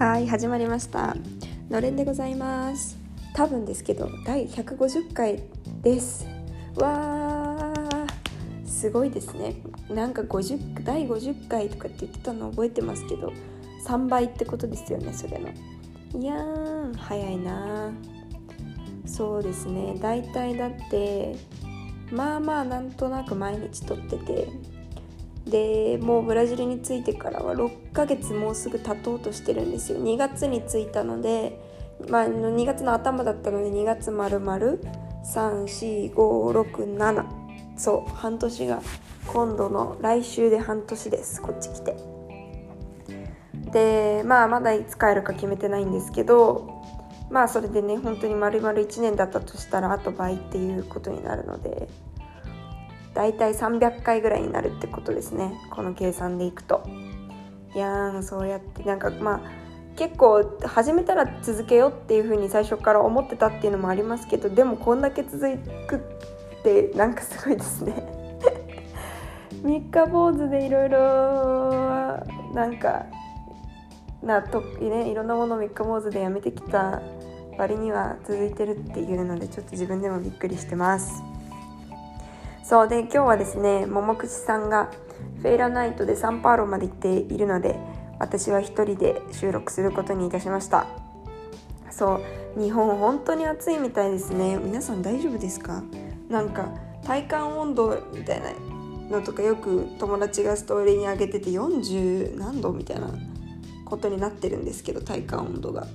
はい始まりました。のれんでございます。多分ですけど第150回です。わーすごいですね。なんか50第50回とかって言ってたの覚えてますけど3倍ってことですよねそれの。いやー早いな。そうですね。大体だってまあまあなんとなく毎日撮っててでもうブラジルに着いてからは6ヶ月もうすぐ経とうとしてるんですよ。2月に着いたので、まあ、2月の頭だったので2月丸々34567そう半年が今度の来週で半年です。こっち来て。でまあまだいつ帰るか決めてないんですけどまあそれでね本当に丸々1年だったとしたらあと倍っていうことになるので。大体300回ぐらいになるってことですね。この計算でいくと。いやーそうやってなんかまあ結構始めたら続けようっていう風に最初から思ってたっていうのもありますけどでもこんだけ続くってなんかすごいですね。3日坊主でいろいろなんかなと、ね、いろんなものを3日坊主でやめてきた割には続いてるっていうのでちょっと自分でもびっくりしてます。そうで今日はですね桃串さんがフェイラナイトでサンパウロまで行っているので私は一人で収録することにいたしました。そう日本本当に暑いみたいですね。皆さん大丈夫ですか？なんか体感温度みたいなのとかよく友達がストーリーに上げてて40何度みたいなことになってるんですけど体感温度が。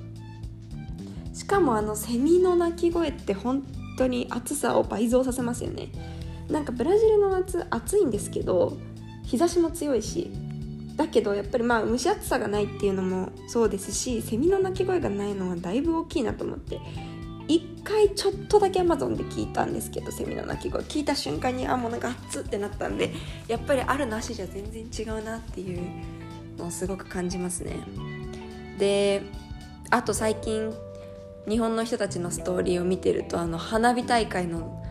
しかもあのセミの鳴き声って本当に暑さを倍増させますよね。なんかブラジルの夏暑いんですけど日差しも強いしだけどやっぱりまあ蒸し暑さがないっていうのもそうですしセミの鳴き声がないのはだいぶ大きいなと思って一回ちょっとだけ Amazon で聞いたんですけどセミの鳴き声。聞いた瞬間にあもうなんか熱ってなったんでやっぱりあるなしじゃ全然違うなっていうのをすごく感じますね。であと最近日本の人たちのストーリーを見てるとあの花火大会の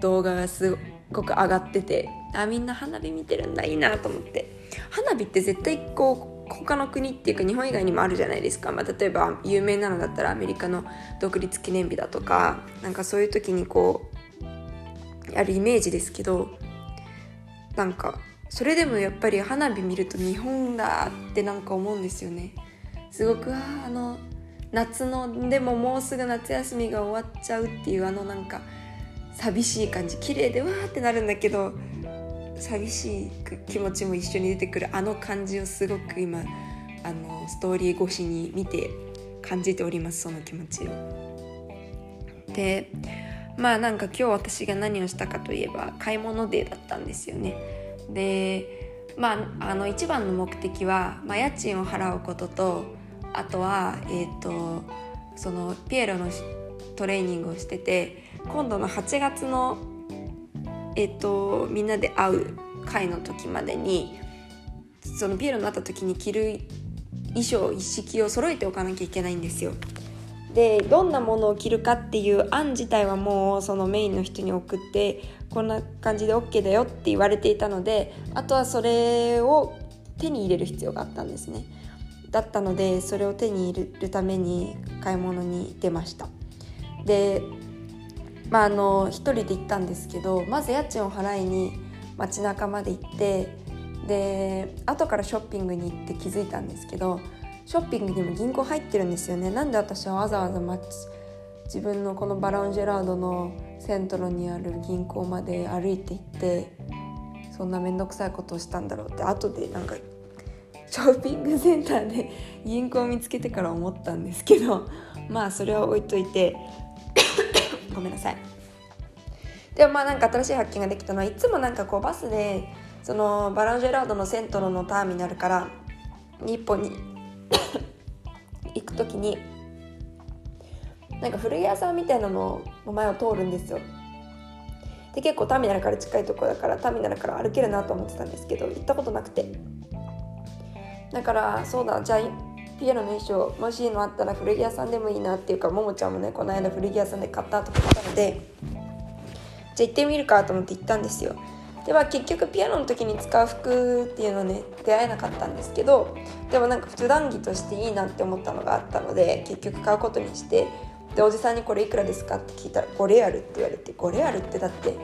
動画がすごく上がっててあみんな花火見てるんだいいなと思って。花火って絶対こう他の国っていうか日本以外にもあるじゃないですか、まあ、例えば有名なのだったらアメリカの独立記念日だとかなんかそういう時にこうやるイメージですけどなんかそれでもやっぱり花火見ると日本だってなんか思うんですよね。すごくああの夏のでももうすぐ夏休みが終わっちゃうっていうあのなんか寂しい感じ綺麗でわーってなるんだけど寂しい気持ちも一緒に出てくるあの感じをすごく今あのストーリー越しに見て感じておりますその気持ちを。でまあなんか今日私が何をしたかといえば買い物デーだったんですよね。でまああの一番の目的は、まあ、家賃を払うこととあとはえっ、ー、とそのピエロのトレーニングをしてて今度の8月のえっとみんなで会う会の時までにそのピエロになった時に着る衣装一式を揃えておかなきゃいけないんですよ。でどんなものを着るかっていう案自体はもうそのメインの人に送ってこんな感じで OK だよって言われていたのであとはそれを手に入れる必要があったんですねだったのでそれを手に入れるために買い物に出ましたでまああの一人で行ったんですけどまず家賃を払いに街中まで行ってで後からショッピングに行って気づいたんですけどショッピングにも銀行入ってるんですよね。なんで私はわざわざ自分のこのバランジェラードのセントロにある銀行まで歩いて行ってそんな面倒くさいことをしたんだろうって後でなんかショッピングセンターで銀行を見つけてから思ったんですけどまあそれは置いといてごめんなさい。でもまあなんか新しい発見ができたのはいつもなんかこうバスでそのバランジェラードのセントロのターミナルから日本に 行く時になんか古着屋さんみたいなのの前を通るんですよ。で結構ターミナルから近いとこだからターミナルから歩けるなと思ってたんですけど行ったことなくて。だからそうだじゃあピエロの衣装もしいのあったら古着屋さんでもいいなっていうかももちゃんもねこの間古着屋さんで買ったとか言ったのでじゃあ行ってみるかと思って行ったんですよでは結局ピアノの時に使う服っていうのね出会えなかったんですけどでもなんか普段着としていいなって思ったのがあったので結局買うことにしてでおじさんに「これいくらですか?」って聞いたら「5レアル」って言われて5レアルってだって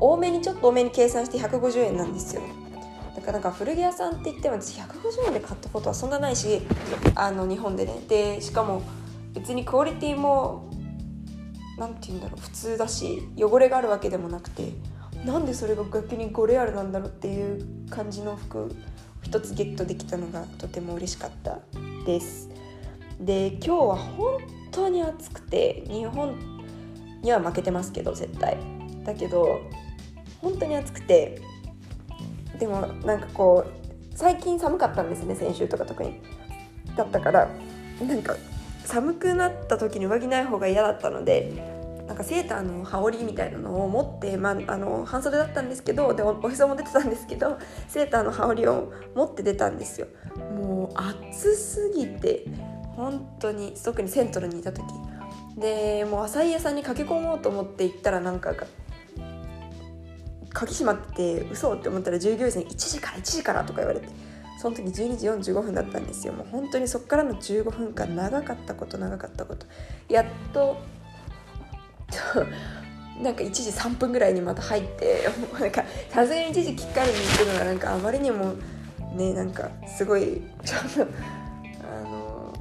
多めにちょっと多めに計算して150円なんですよなんか古着屋さんって言っても私150円で買ったことはそんなないしあの日本でね。でしかも別にクオリティも何て言うんだろう普通だし汚れがあるわけでもなくてなんでそれが逆に5レアルなんだろうっていう感じの服一つゲットできたのがとても嬉しかったです。で今日は本当に暑くて日本には負けてますけど絶対。だけど本当に暑くてでもなんかこう最近寒かったんですね先週とか特に。だったからなんか寒くなった時に上着ない方が嫌だったのでなんかセーターの羽織みたいなのを持って、まあ、あの半袖だったんですけどでおへそも出てたんですけどセーターの羽織を持って出たんですよ。もう暑すぎて本当に特にセントルにいた時。でもう浅井屋さんに駆け込もうと思って行ったらなんか鍵閉まってて嘘って思ったら従業員さんに1時から1時からとか言われてその時12時45分だったんですよ。もう本当にそっからの15分間長かったこと長かったこと。やっとなんか1時3分ぐらいにまた入ってもうなんかさすがに1時きっかりに行くのがなんかあまりにもねなんかすごいちょっとあの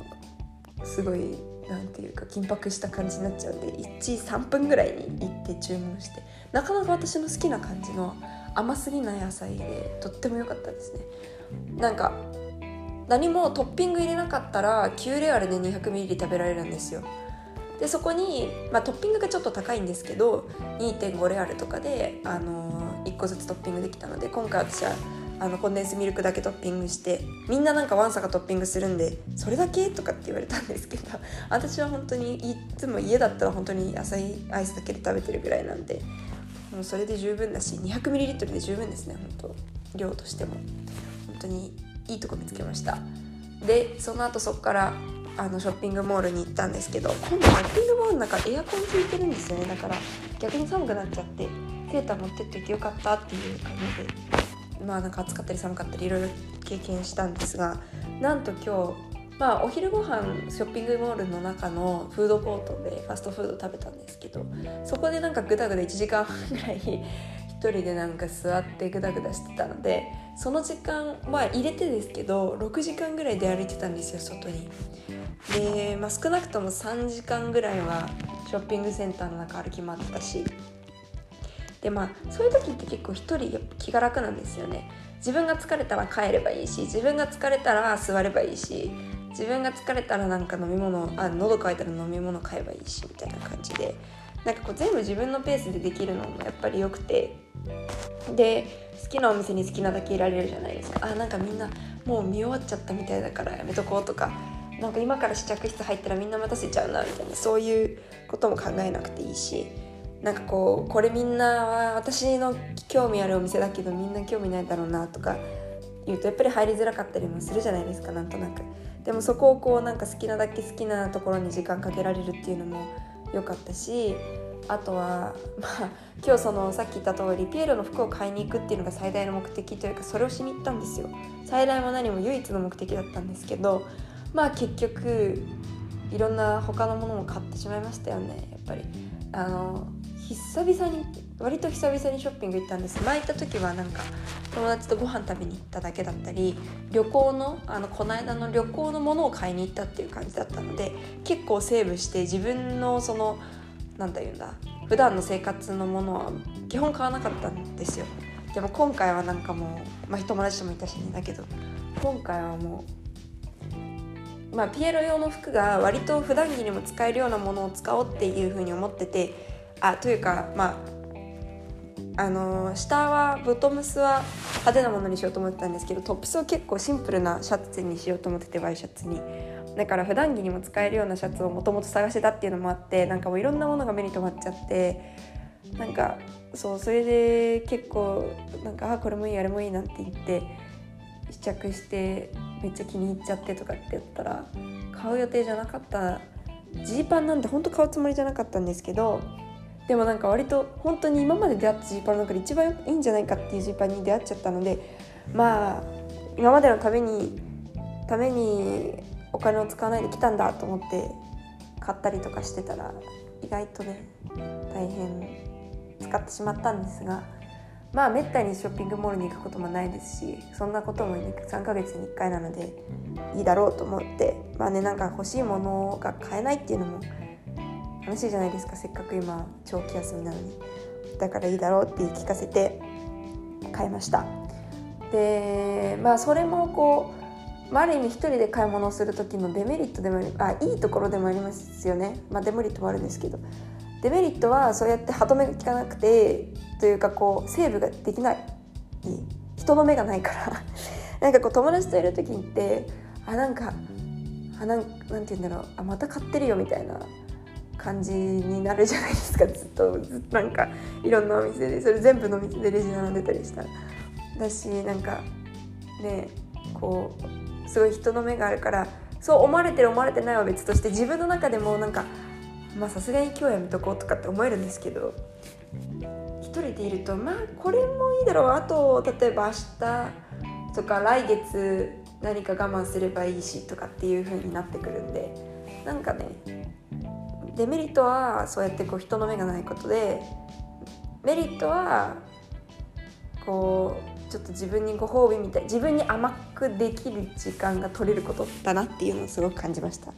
すごいなんていうか緊迫した感じになっちゃうんで13分ぐらいに行って注文してなかなか私の好きな感じの甘すぎない野菜でとっても良かったですね。なんか何もトッピング入れなかったら9レアルで 200ml 食べられるんですよ。でそこに、まあ、トッピングがちょっと高いんですけど2.5レアルとかで、あのー、1個ずつトッピングできたので今回私はあのコンデンスミルクだけトッピングしてみんななんかワンサがトッピングするんでそれだけ？とかって言われたんですけど 私は本当にいつも家だったら本当に野菜アイスだけで食べてるぐらいなんでもうそれで十分だし 200ml で十分ですね本当。量としても。本当にいいとこ見つけました。でその後そこからあのショッピングモールに行ったんですけど今度ショッピングモールの中エアコンついてるんですよね。だから逆に寒くなっちゃってセーター持ってっていてよかったっていう感じで。まあなんか暑かったり寒かったりいろいろ経験したんですがなんと今日まあお昼ご飯ショッピングモールの中のフードコートでファストフード食べたんですけどそこでなんかグダグダ1時間半ぐらい一人でなんか座ってグダグダしてたのでその時間まあ入れてですけど6時間ぐらいで歩いてたんですよ外に。で、まあ、少なくとも3時間ぐらいはショッピングセンターの中歩き回ってたしでまあそういう時って結構一人気が楽なんですよね。自分が疲れたら帰ればいいし自分が疲れたら座ればいいし自分が疲れたらなんか飲み物あ喉乾いたら飲み物買えばいいしみたいな感じでなんかこう全部自分のペースでできるのもやっぱり良くて。で好きなお店に好きなだけいられるじゃないですか。あなんかみんなもう見終わっちゃったみたいだからやめとこうとかなんか今から試着室入ったらみんな待たせちゃうなみたいなそういうことも考えなくていいし。なんかこうこれみんなは私の興味あるお店だけどみんな興味ないだろうなとか言うとやっぱり入りづらかったりもするじゃないですかなんとなく。でもそこをこうなんか好きなだけ好きなところに時間かけられるっていうのも良かったしあとは まあ今日そのさっき言った通りピエロの服を買いに行くっていうのが最大の目的というかそれをしに行ったんですよ。最大も何も唯一の目的だったんですけどまあ結局いろんな他のものも買ってしまいましたよねやっぱり。あの久々に割と久々にショッピング行ったんです。前行った時はなんか友達とご飯食べに行っただけだったり旅行のあのこの間の旅行のものを買いに行ったっていう感じだったので結構セーブして自分のその何て言うんだ普段の生活のものは基本買わなかったんですよ。でも今回はなんかもう、まあ、友達ともいたしね。だけど今回はもうまあ、ピエロ用の服が割と普段着にも使えるようなものを使おうっていうふうに思っててあというかまああのー、下はボトムスは派手なものにしようと思ってたんですけどトップスを結構シンプルなシャツにしようと思っててワイシャツに。だから普段着にも使えるようなシャツをもともと探してたっていうのもあってなんかもういろんなものが目に留まっちゃってなんかそうそれで結構なんかあこれもいいあれもいいなんて言って試着してめっちゃ気に入っちゃってとかって言ったら買う予定じゃなかったジーパンなんてほんと買うつもりじゃなかったんですけどでもなんか割と本当に今まで出会ったジーパンの中で一番いいんじゃないかっていうジーパンに出会っちゃったのでまあ今までのためにためにお金を使わないで来たんだと思って買ったりとかしてたら意外とね大変使ってしまったんですがまあめったにショッピングモールに行くこともないですしそんなことも3ヶ月に1回なのでいいだろうと思ってまあねなんか欲しいものが買えないっていうのも楽しいじゃないですか。せっかく今長期休みなのに。だからいいだろうって聞かせて買いました。でまあそれもこう、あ、る意味一人で買い物をする時のデメリットでもあいいところでもありますよね。まあデメリットもあるんですけど。デメリットはそうやって歯止めが効かなくてというかこうセーブができない。人の目がないから。なんかこう友達といる時ってあなんかあなんなんて言うんだろう。あまた買ってるよみたいな。感じになるじゃないですか。ずっとずっとなんかいろんなお店でそれ全部のお店でレジ並んでたりした。らだしなんかねこうすごい人の目があるからそう思われてる思われてないは別として自分の中でもなんかまあさすがに今日やめとこうとかって思えるんですけど一人でいるとまあこれもいいだろうあと例えば明日とか来月何か我慢すればいいしとかっていう風になってくるんでなんかねデメリットはそうやってこう人の目がないことでメリットはこうちょっと自分にご褒美みたい自分に甘くできる時間が取れることだなっていうのをすごく感じました。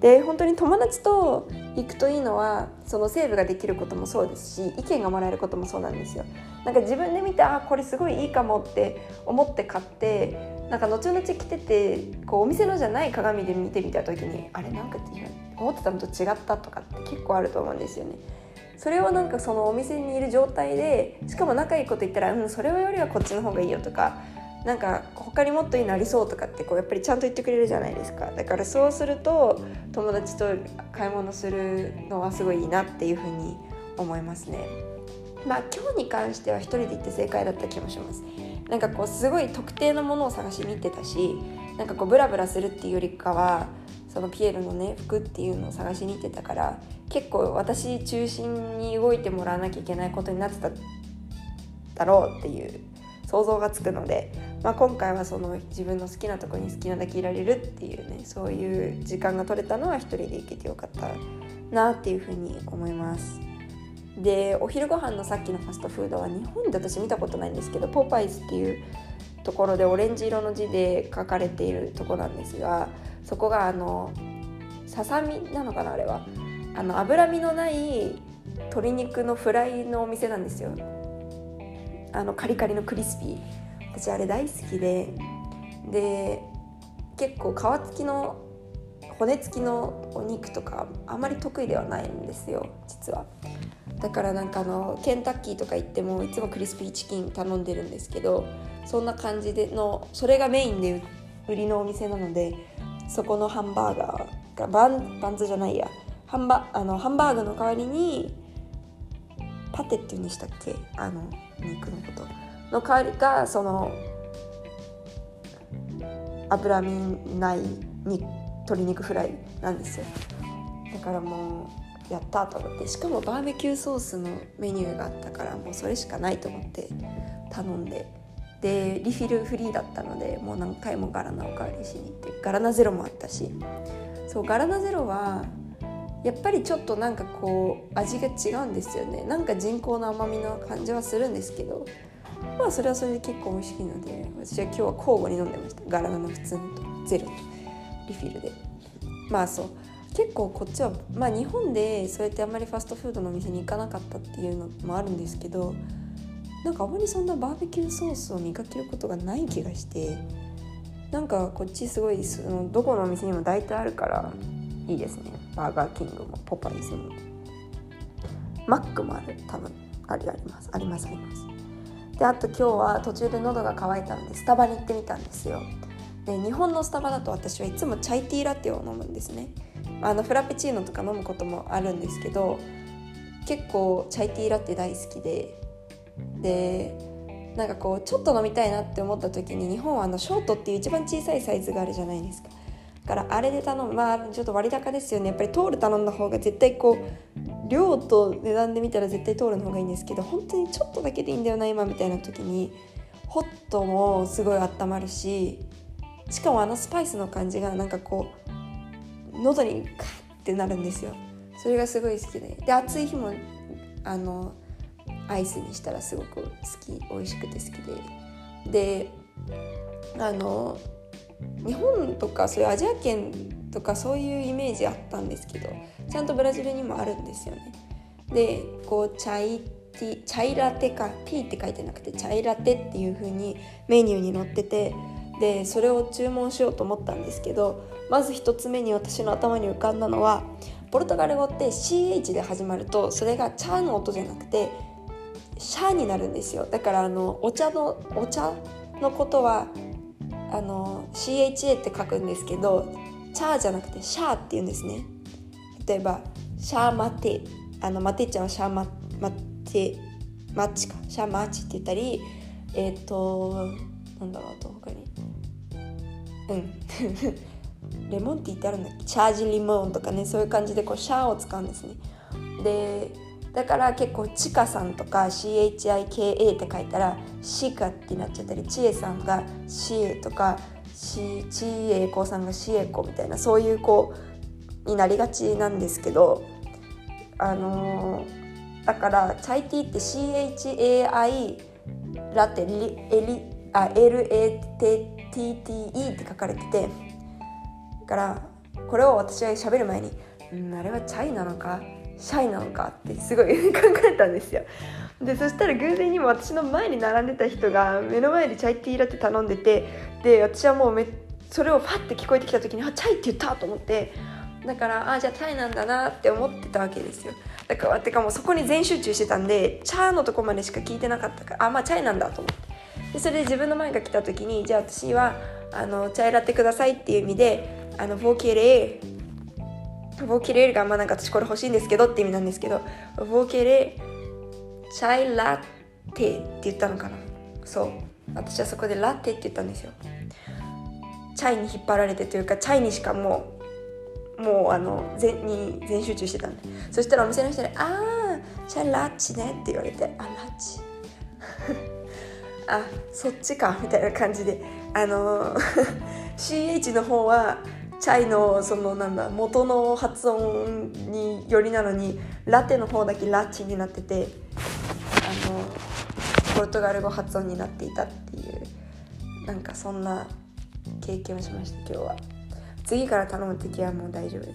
で本当に友達と行くといいのはそのセーブができることもそうですし意見がもらえることもそうなんですよ。なんか自分で見てあこれすごいいいかもって思って買ってなんか後々着ててこうお店のじゃない鏡で見てみた時にあれなんか思ってたのと違ったとかって結構あると思うんですよね。それをなんかそのお店にいる状態でしかも仲いいこと言ったら「うんそれよりはこっちの方がいいよ」とかなんか他にもっといいのありそうとかってこうやっぱりちゃんと言ってくれるじゃないですか。だからそうすると友達と買い物するのはすごいいいなっていうふうに思いますね。まあ今日に関しては一人で行って正解だった気もします。なんかこうすごい特定のものを探しに行ってたしなんかこうブラブラするっていうよりかはそのピエールのね服っていうのを探しに行ってたから結構私中心に動いてもらわなきゃいけないことになってただろうっていう想像がつくので、まあ、今回はその自分の好きなとこに好きなだけいられるっていうねそういう時間が取れたのは一人で行けてよかったなっていうふうに思います。でお昼ご飯のさっきのファストフードは日本で私見たことないんですけどポパイズっていうところでオレンジ色の字で書かれているとこなんですがそこがあのささみなのかなあれは。あの脂身のない鶏肉のフライのお店なんですよ。あのカリカリのクリスピー。私あれ大好きでで結構皮付きの骨付きのお肉とかあまり得意ではないんですよ実は。だからなんかあのケンタッキーとか行ってもいつもクリスピーチキン頼んでるんですけどそんな感じでのそれがメインで売りのお店なのでそこのハンバーガーがバンバンズじゃないや。ハンバあのハンバーグの代わりにパテっていうんでしたっけ？あの肉のこと。の代わりがその脂身ないに鶏肉フライなんですよ。だからもうやったと思って。しかもバーベキューソースのメニューがあったからもうそれしかないと思って頼んで。でリフィルフリーだったのでもう何回もガラナおかわりしに行って。ガラナゼロもあったし。そうガラナゼロはやっぱりちょっとなんかこう味が違うんですよね。なんか人工の甘みの感じはするんですけど。まあそれはそれで結構美味しいので私は今日は交互に飲んでました。ガラナの普通のと。ゼロ。とリフィルで。まあそう。結構こっちはまあ日本でそうやってあんまりファストフードのお店に行かなかったっていうのもあるんですけどなんかあまりそんなバーベキューソースを見かけることがない気がしてなんかこっちすごいそのどこのお店にも大体あるからいいですね。バーガーキングもポパイズも。マックもある。多分ありあります。ありますあります。であと今日は途中で喉が渇いたのでスタバに行ってみたんですよ。で日本のスタバだと私はいつもチャイティーラテを飲むんですね。あのフラペチーノとか飲むこともあるんですけど結構チャイティーラテ大好きででなんかこうちょっと飲みたいなって思った時に日本はあのショートっていう一番小さいサイズがあるじゃないですか。だからあれで頼む。まあちょっと割高ですよね。やっぱりトール頼んだ方が絶対こう量と値段で見たら絶対通るの方がいいんですけど本当にちょっとだけでいいんだよな今みたいな時にホットもすごい温まるししかもあのスパイスの感じがなんかこう喉にカッてなるんですよ。それがすごい好きで。で暑い日もあのアイスにしたらすごく好き。美味しくて好きで。であの日本とかそういうアジア圏とかそういうイメージあったんですけどちゃんとブラジルにもあるんですよね。でこうチャイティチャイラテかティーって書いてなくてチャイラテっていう風にメニューに載っててでそれを注文しようと思ったんですけどまず1つ目に私の頭に浮かんだのはポルトガル語って CH で始まるとそれがチャーの音じゃなくてシャーになるんですよ。だからあのお茶のお茶のことはあの CHA って書くんですけどチャーじゃなくてシャーって言うんですね。例えばシャーマテあのマテちゃんはシャーママテマッチか。シャーマッチって言ったりえっ、ー、となんだろうと他に。うん。レモンティーってあるんだっけ？チャージリモンとかねそういう感じでこうシャーを使うんですね。でだから結構ちかさんとか CHIKA って書いたらシカってなっちゃったりちえさんがシエとかしちえこさんがしえこみたいなそういう子になりがちなんですけどあのー、だからチャイティーって CHAI ラテリエリあ TTE って書かれててだからこれを私は喋る前に、うん、あれはチャイなのかシャイなのかってすごい考えたんですよ。でそしたら偶然にも私の前に並んでた人が目の前でチャイティーラテ頼んでてで私はもうめそれをファッて聞こえてきた時にあチャイって言ったと思ってだからあじゃあチャイなんだなって思ってたわけですよ。だからてかもうそこに全集中してたんでチャーのとこまでしか聞いてなかったからあまあチャイなんだと思って。でそれで自分の前が来た時にじゃあ私はあのチャイラテくださいっていう意味であのボーケレーボーケレーがまあなんか私これ欲しいんですけどって意味なんですけどボーケレチャイラテって言ったのかな。そう。私はそこでラテって言ったんですよ。チャイに引っ張られてというかチャイにしかもうもうあの全に全集中してたんで。そしたらお店の人に「ああチャイラッチね」って言われて「あラッチ」あそっちかみたいな感じで。あの CH の方はチャイのそのなんだ元の発音によりなのにラテの方だけラッチになっててあのポルトガル語発音になっていたっていうなんかそんな経験をしました今日は。次から頼む時はもう大丈夫で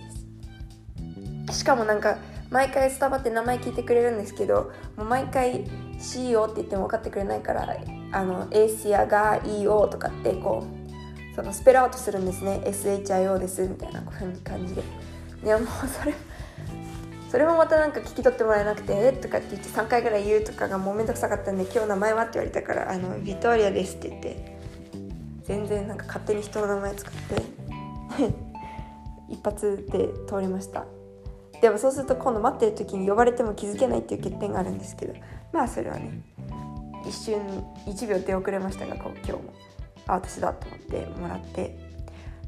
す。しかもなんか毎回スタバって名前聞いてくれるんですけどもう毎回 CEO って言っても分かってくれないからあのエーシアが EO とかってこうそのスペルアウトするんですね。SHIO ですみたいなこういう感じで。いやもうそれそれもまたなんか聞き取ってもらえなくて「えとかって言って3回ぐらい言うとかがもうめんどくさかったんで「今日名前は?」って言われたから「あのビトリアです」って言って全然なんか勝手に人の名前使って 一発で通りました。でもそうすると今度待ってる時に呼ばれても気づけないっていう欠点があるんですけどまあそれはね一瞬1秒出遅れましたが今日も。あ私だと思ってもらって。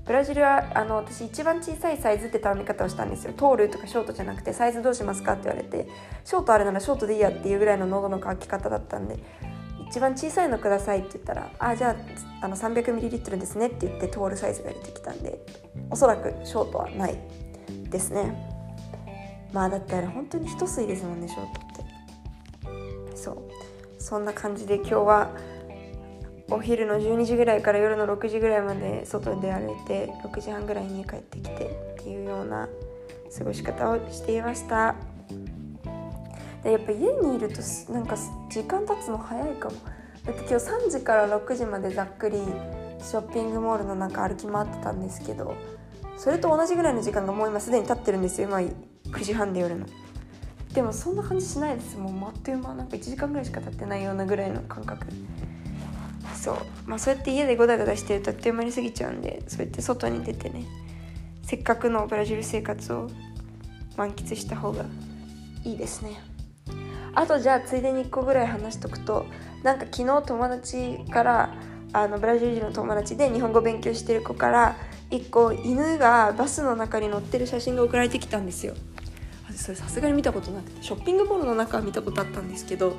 ブラジルはあの私一番小さいサイズって頼み方をしたんですよ。トールとかショートじゃなくてサイズどうしますかって言われてショートあるならショートでいいやっていうぐらいの喉の渇き方だったんで一番小さいのくださいって言ったらあじゃああの 300ml ですねって言ってトールサイズが出てきたんでおそらくショートはないですね。まあだってあれ本当に一吸いですもんねショートって。そう。そんな感じで今日はお昼の12時ぐらいから夜の6時ぐらいまで外で歩いて6時半ぐらいに帰ってきてっていうような過ごし方をしていました。でやっぱ家にいるとなんか時間経つの早いかも。だって今日3時から6時までざっくりショッピングモールの中歩き回ってたんですけどそれと同じぐらいの時間がもう今すでに経ってるんですよ今9時半で夜の。でもそんな感じしないです。もうあっという間なんか1時間ぐらいしか経ってないようなぐらいの感覚。そう。まあそうやって家でゴダゴダしてるとあっという間に過ぎちゃうんでそうやって外に出てね。せっかくのブラジル生活を満喫した方がいいですね。あとじゃあついでに1個ぐらい話しとくとなんか昨日友達からあのブラジル人の友達で日本語勉強してる子から1個犬がバスの中に乗ってる写真が送られてきたんですよ。それさすがに見たことなくてショッピングモールの中は見たことあったんですけど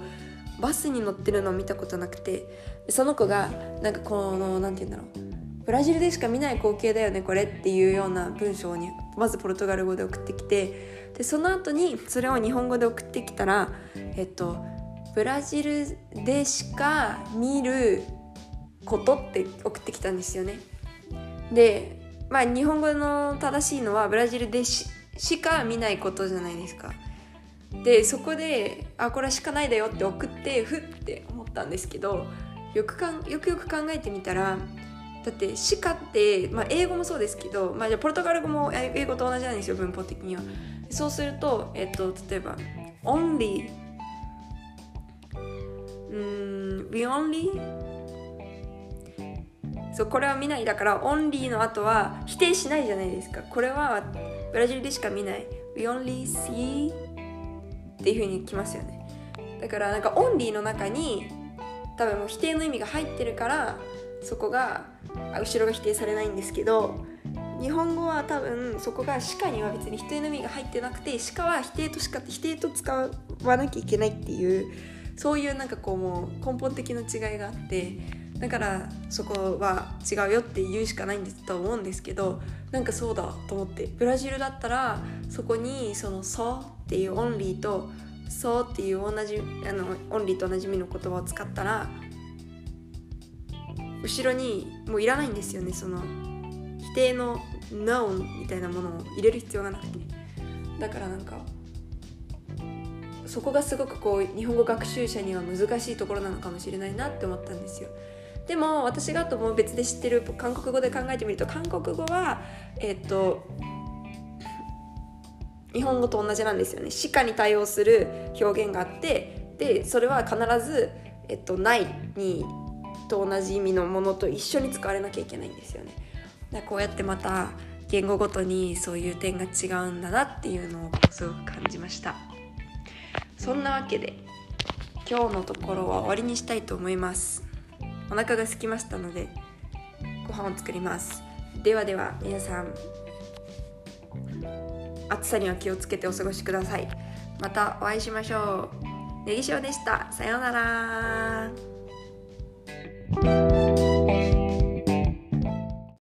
バスに乗ってるのを見たことなくてその子がなんかこの何て言うんだろうブラジルでしか見ない光景だよねこれっていうような文章にまずポルトガル語で送ってきてでその後にそれを日本語で送ってきたらえっとブラジルでしか見ることって送ってきたんですよね。でまあ日本語の正しいのはブラジルでししか見ないことじゃないですか。でそこであこれしかないだよって送ってふって思ったんですけどよくかんよくよく考えてみたらだって「しか」って、まあ、英語もそうですけど、まあ、じゃポルトガル語も英語と同じなんですよ文法的には。そうすると、えっと、例えば「only」うん we only そうこれは見ないだからオンリーの後は否定しないじゃないですかこれはブラジルでしか見ない。We only see っていう風に来ますよね。だからなんかオンリーの中に多分もう否定の意味が入ってるからそこが後ろが否定されないんですけど日本語は多分そこが鹿には別に否定の意味が入ってなくて鹿は否定としか否定と使わなきゃいけないっていうそういうなんかこうもう根本的な違いがあってだからそこは違うよって言うしかないんですと思うんですけどなんかそうだと思ってブラジルだったらそこにその「そう」っていうオンリーと「そう」っていう同じあのオンリーと同じ意味の言葉を使ったら後ろにもういらないんですよねその否定の「No」みたいなものを入れる必要がなくてだからなんかそこがすごくこう日本語学習者には難しいところなのかもしれないなって思ったんですよ。でも私がとも別で知ってる韓国語で考えてみると韓国語はえっと日本語と同じなんですよね。しかに対応する表現があってでそれは必ず、えっと、ないにと同じ意味のものと一緒に使われなきゃいけないんですよね。だこうやってまた言語ごとにそういう点が違うんだなっていうのをすごく感じましたそんなわけで今日のところは終わりにしたいと思いますお腹が空きましたのでご飯を作ります。ではでは皆さん暑さには気をつけてお過ごしください。またお会いしましょう。ネギ塩でした。さようなら。